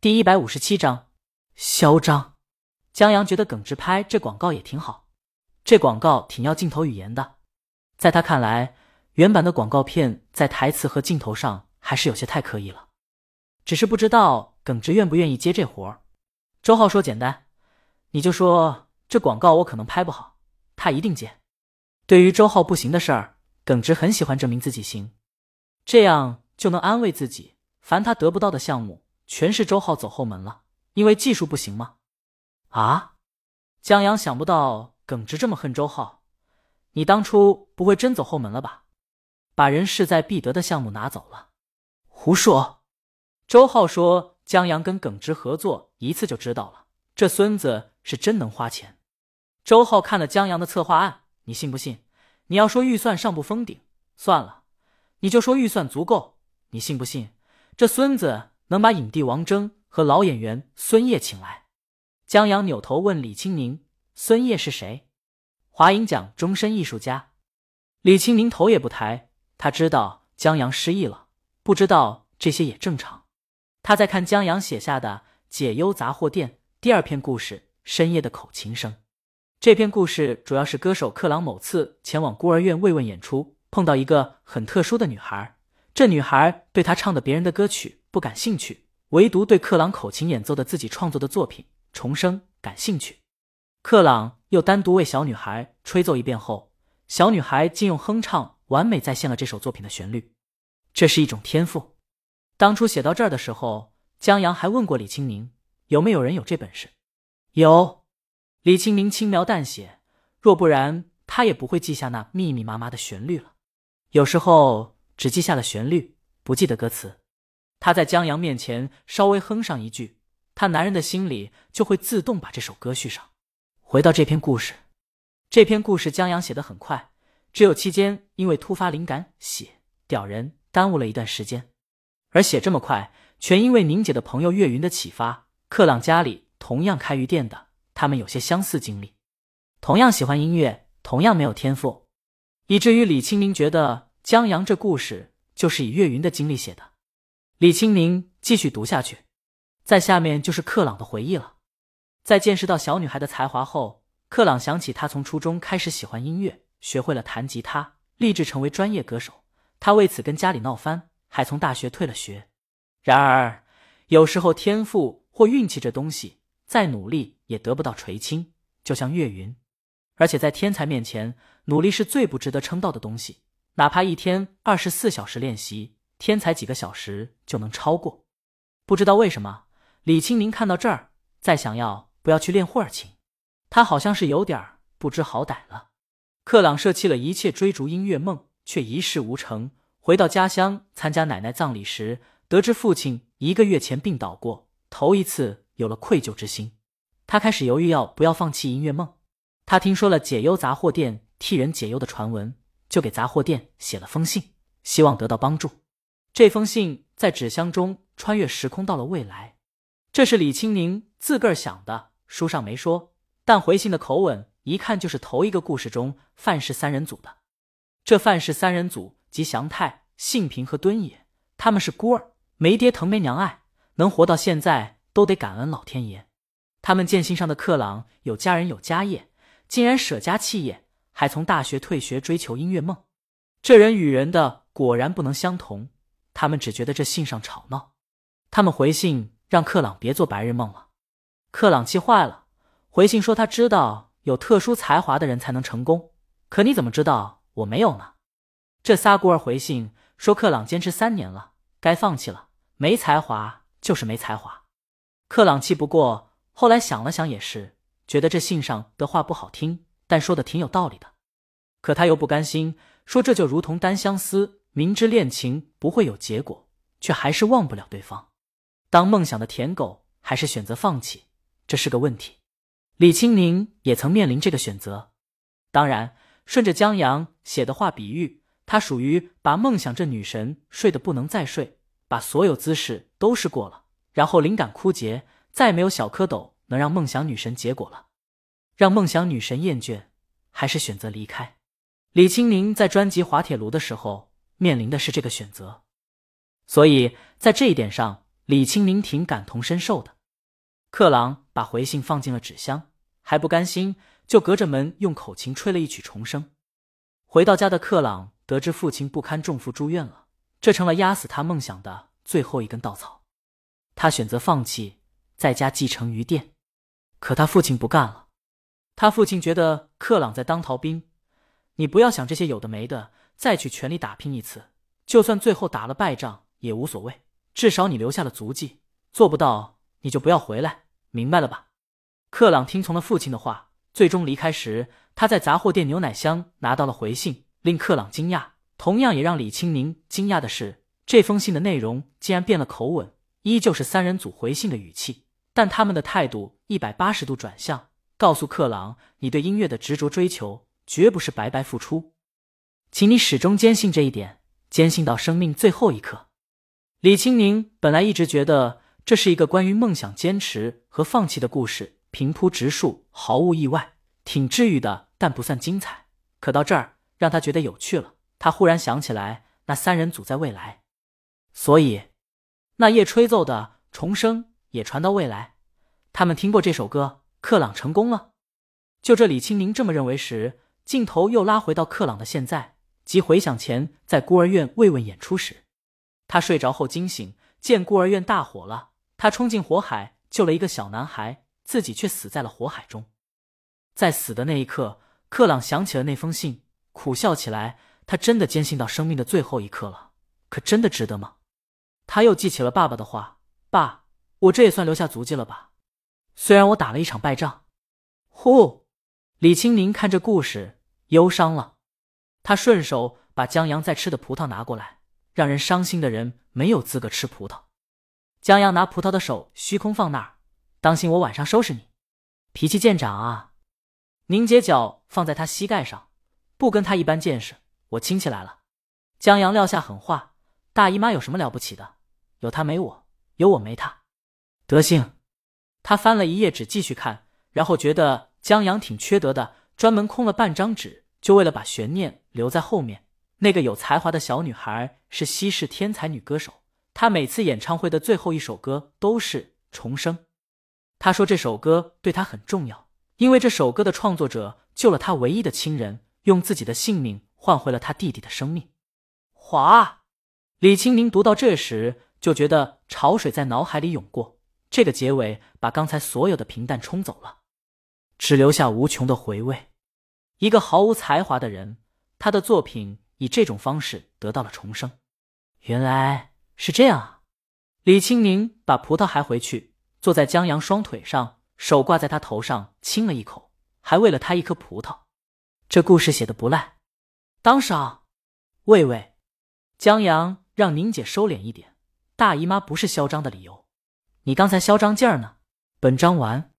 第一百五十七章，嚣张。江阳觉得耿直拍这广告也挺好，这广告挺要镜头语言的。在他看来，原版的广告片在台词和镜头上还是有些太刻意了。只是不知道耿直愿不愿意接这活儿。周浩说：“简单，你就说这广告我可能拍不好，他一定接。”对于周浩不行的事儿，耿直很喜欢证明自己行，这样就能安慰自己，凡他得不到的项目。全是周浩走后门了，因为技术不行吗？啊！江阳想不到耿直这么恨周浩，你当初不会真走后门了吧？把人势在必得的项目拿走了？胡说！周浩说江阳跟耿直合作一次就知道了，这孙子是真能花钱。周浩看了江阳的策划案，你信不信？你要说预算上不封顶，算了，你就说预算足够，你信不信？这孙子。能把影帝王峥和老演员孙烨请来。江阳扭头问李青宁：“孙烨是谁？”华影奖终身艺术家。李青宁头也不抬，他知道江阳失忆了，不知道这些也正常。他在看江阳写下的《解忧杂货店》第二篇故事《深夜的口琴声》。这篇故事主要是歌手克朗某次前往孤儿院慰问演出，碰到一个很特殊的女孩。这女孩对他唱的别人的歌曲。不感兴趣，唯独对克朗口琴演奏的自己创作的作品《重生》感兴趣。克朗又单独为小女孩吹奏一遍后，小女孩竟用哼唱完美再现了这首作品的旋律。这是一种天赋。当初写到这儿的时候，江阳还问过李清明有没有人有这本事。有，李清明轻描淡写，若不然他也不会记下那密密麻麻的旋律了。有时候只记下了旋律，不记得歌词。他在江阳面前稍微哼上一句，他男人的心里就会自动把这首歌续上。回到这篇故事，这篇故事江阳写的很快，只有期间因为突发灵感写屌人，耽误了一段时间。而写这么快，全因为宁姐的朋友岳云的启发。克朗家里同样开鱼店的，他们有些相似经历，同样喜欢音乐，同样没有天赋，以至于李清明觉得江阳这故事就是以岳云的经历写的。李清明继续读下去，在下面就是克朗的回忆了。在见识到小女孩的才华后，克朗想起他从初中开始喜欢音乐，学会了弹吉他，立志成为专业歌手。他为此跟家里闹翻，还从大学退了学。然而，有时候天赋或运气这东西，再努力也得不到垂青，就像岳云。而且在天才面前，努力是最不值得称道的东西，哪怕一天二十四小时练习。天才几个小时就能超过，不知道为什么，李清明看到这儿，再想要不要去练会儿琴，他好像是有点不知好歹了。克朗舍弃了一切追逐音乐梦，却一事无成。回到家乡参加奶奶葬礼时，得知父亲一个月前病倒过，头一次有了愧疚之心。他开始犹豫要不要放弃音乐梦。他听说了解忧杂货店替人解忧的传闻，就给杂货店写了封信，希望得到帮助。这封信在纸箱中穿越时空到了未来，这是李青宁自个儿想的，书上没说，但回信的口吻一看就是头一个故事中范氏三人组的。这范氏三人组即祥太、幸平和敦也，他们是孤儿，没爹疼没娘爱，能活到现在都得感恩老天爷。他们见信上的克朗有家人有家业，竟然舍家弃业，还从大学退学追求音乐梦，这人与人的果然不能相同。他们只觉得这信上吵闹，他们回信让克朗别做白日梦了。克朗气坏了，回信说他知道有特殊才华的人才能成功，可你怎么知道我没有呢？这仨孤儿回信说克朗坚持三年了，该放弃了，没才华就是没才华。克朗气不过，后来想了想也是，觉得这信上的话不好听，但说的挺有道理的。可他又不甘心，说这就如同单相思。明知恋情不会有结果，却还是忘不了对方。当梦想的舔狗，还是选择放弃，这是个问题。李青宁也曾面临这个选择。当然，顺着江阳写的话比喻，他属于把梦想这女神睡得不能再睡，把所有姿势都试过了，然后灵感枯竭，再没有小蝌蚪能让梦想女神结果了。让梦想女神厌倦，还是选择离开？李青宁在专辑《滑铁卢》的时候。面临的是这个选择，所以在这一点上，李青宁挺感同身受的。克朗把回信放进了纸箱，还不甘心，就隔着门用口琴吹了一曲《重生》。回到家的克朗得知父亲不堪重负住院了，这成了压死他梦想的最后一根稻草。他选择放弃，在家继承余店。可他父亲不干了。他父亲觉得克朗在当逃兵，你不要想这些有的没的，再去全力打拼一次，就算最后打了败仗也无所谓，至少你留下了足迹。做不到，你就不要回来，明白了吧？克朗听从了父亲的话。最终离开时，他在杂货店牛奶箱拿到了回信，令克朗惊讶。同样也让李青宁惊讶的是，这封信的内容竟然变了口吻，依旧是三人组回信的语气，但他们的态度一百八十度转向，告诉克朗：“你对音乐的执着追求，绝不是白白付出，请你始终坚信这一点，坚信到生命最后一刻。”李青宁本来一直觉得这是一个关于梦想坚持和放弃的故事。平铺直述，毫无意外，挺治愈的，但不算精彩。可到这儿，让他觉得有趣了。他忽然想起来，那三人组在未来，所以那夜吹奏的重生也传到未来。他们听过这首歌，克朗成功了。就这，李青宁这么认为时，镜头又拉回到克朗的现在，即回想前在孤儿院慰问演出时，他睡着后惊醒，见孤儿院大火了，他冲进火海救了一个小男孩。自己却死在了火海中，在死的那一刻，克朗想起了那封信，苦笑起来。他真的坚信到生命的最后一刻了，可真的值得吗？他又记起了爸爸的话：“爸，我这也算留下足迹了吧？虽然我打了一场败仗。”呼，李青宁看这故事忧伤了，他顺手把江阳在吃的葡萄拿过来，让人伤心的人没有资格吃葡萄。江阳拿葡萄的手虚空放那儿。当心我晚上收拾你，脾气见长啊！凝结脚放在他膝盖上，不跟他一般见识。我亲戚来了。江阳撂下狠话：“大姨妈有什么了不起的？有他没我，有我没他。”德性。他翻了一页纸继续看，然后觉得江阳挺缺德的，专门空了半张纸，就为了把悬念留在后面。那个有才华的小女孩是西式天才女歌手，她每次演唱会的最后一首歌都是《重生》。她说：“这首歌对她很重要，因为这首歌的创作者救了她唯一的亲人，用自己的性命换回了她弟弟的生命。”哗！李青宁读到这时就觉得潮水在脑海里涌过，这个结尾把刚才所有的平淡冲走了，只留下无穷的回味。一个毫无才华的人，他的作品以这种方式得到了重生。原来是这样啊！李青宁把葡萄还回去。坐在江阳双腿上，手挂在他头上亲了一口，还喂了他一颗葡萄。这故事写的不赖。当赏，喂喂，江阳让宁姐收敛一点，大姨妈不是嚣张的理由。你刚才嚣张劲儿呢。本章完。